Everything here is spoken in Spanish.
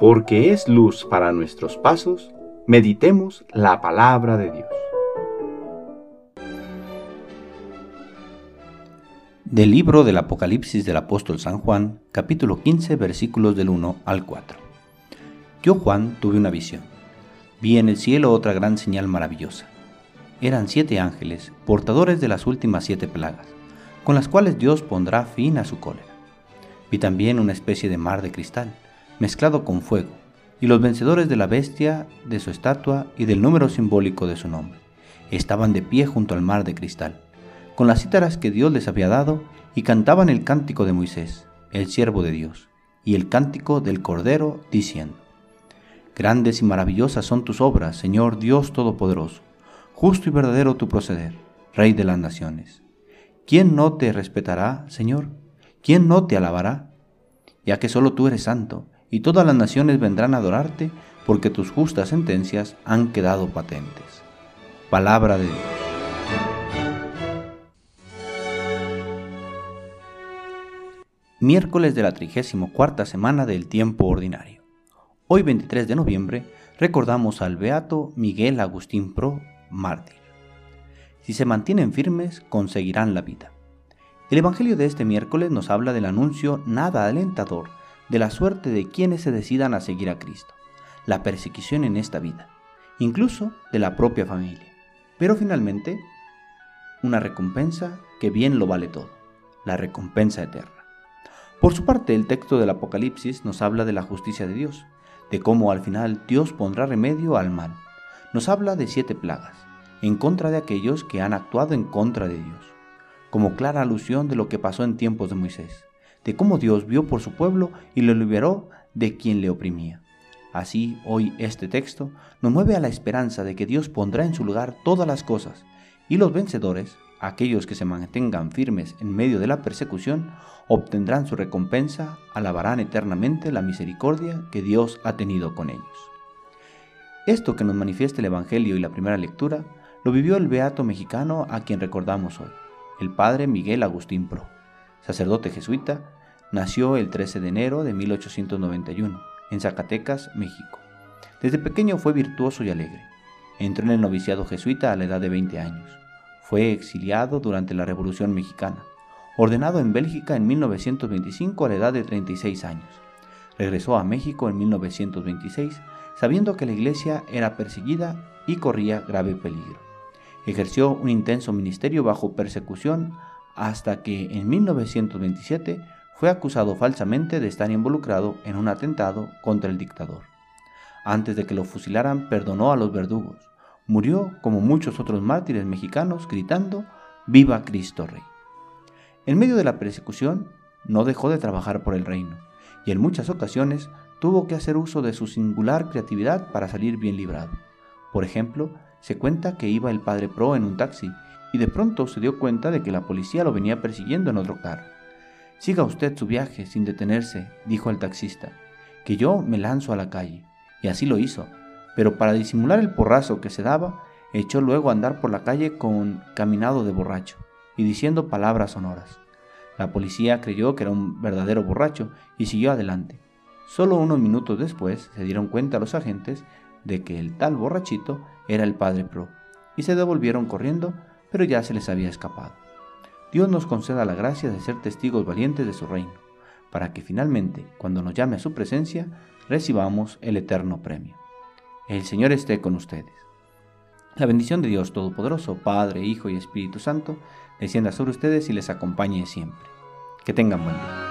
porque es luz para nuestros pasos, meditemos la palabra de Dios. Del libro del Apocalipsis del apóstol San Juan, capítulo 15, versículos del 1 al 4. Yo, Juan, tuve una visión. Vi en el cielo otra gran señal maravillosa. Eran siete ángeles, portadores de las últimas siete plagas, con las cuales Dios pondrá fin a su cólera. Vi también una especie de mar de cristal mezclado con fuego, y los vencedores de la bestia, de su estatua y del número simbólico de su nombre. Estaban de pie junto al mar de cristal, con las cítaras que Dios les había dado, y cantaban el cántico de Moisés, el siervo de Dios, y el cántico del Cordero, diciendo, Grandes y maravillosas son tus obras, Señor Dios Todopoderoso, justo y verdadero tu proceder, Rey de las naciones. ¿Quién no te respetará, Señor? ¿Quién no te alabará? Ya que solo tú eres santo, y todas las naciones vendrán a adorarte, porque tus justas sentencias han quedado patentes. Palabra de Dios. Miércoles de la 34 semana del tiempo ordinario. Hoy 23 de noviembre recordamos al beato Miguel Agustín Pro, mártir. Si se mantienen firmes, conseguirán la vida. El Evangelio de este miércoles nos habla del anuncio nada alentador de la suerte de quienes se decidan a seguir a Cristo, la persecución en esta vida, incluso de la propia familia. Pero finalmente, una recompensa que bien lo vale todo, la recompensa eterna. Por su parte, el texto del Apocalipsis nos habla de la justicia de Dios, de cómo al final Dios pondrá remedio al mal. Nos habla de siete plagas, en contra de aquellos que han actuado en contra de Dios, como clara alusión de lo que pasó en tiempos de Moisés de cómo Dios vio por su pueblo y lo liberó de quien le oprimía. Así, hoy este texto nos mueve a la esperanza de que Dios pondrá en su lugar todas las cosas, y los vencedores, aquellos que se mantengan firmes en medio de la persecución, obtendrán su recompensa, alabarán eternamente la misericordia que Dios ha tenido con ellos. Esto que nos manifiesta el Evangelio y la primera lectura, lo vivió el beato mexicano a quien recordamos hoy, el padre Miguel Agustín Pro sacerdote jesuita, nació el 13 de enero de 1891 en Zacatecas, México. Desde pequeño fue virtuoso y alegre. Entró en el noviciado jesuita a la edad de 20 años. Fue exiliado durante la Revolución Mexicana. Ordenado en Bélgica en 1925 a la edad de 36 años. Regresó a México en 1926 sabiendo que la iglesia era perseguida y corría grave peligro. Ejerció un intenso ministerio bajo persecución hasta que en 1927 fue acusado falsamente de estar involucrado en un atentado contra el dictador. Antes de que lo fusilaran, perdonó a los verdugos. Murió como muchos otros mártires mexicanos gritando, Viva Cristo Rey. En medio de la persecución, no dejó de trabajar por el reino, y en muchas ocasiones tuvo que hacer uso de su singular creatividad para salir bien librado. Por ejemplo, se cuenta que iba el padre Pro en un taxi y de pronto se dio cuenta de que la policía lo venía persiguiendo en otro carro. Siga usted su viaje sin detenerse, dijo el taxista, que yo me lanzo a la calle. Y así lo hizo, pero para disimular el porrazo que se daba, echó luego a andar por la calle con caminado de borracho y diciendo palabras sonoras. La policía creyó que era un verdadero borracho y siguió adelante. Solo unos minutos después se dieron cuenta los agentes de que el tal borrachito era el padre Pro y se devolvieron corriendo pero ya se les había escapado. Dios nos conceda la gracia de ser testigos valientes de su reino, para que finalmente, cuando nos llame a su presencia, recibamos el eterno premio. El Señor esté con ustedes. La bendición de Dios Todopoderoso, Padre, Hijo y Espíritu Santo, descienda sobre ustedes y les acompañe siempre. Que tengan buen día.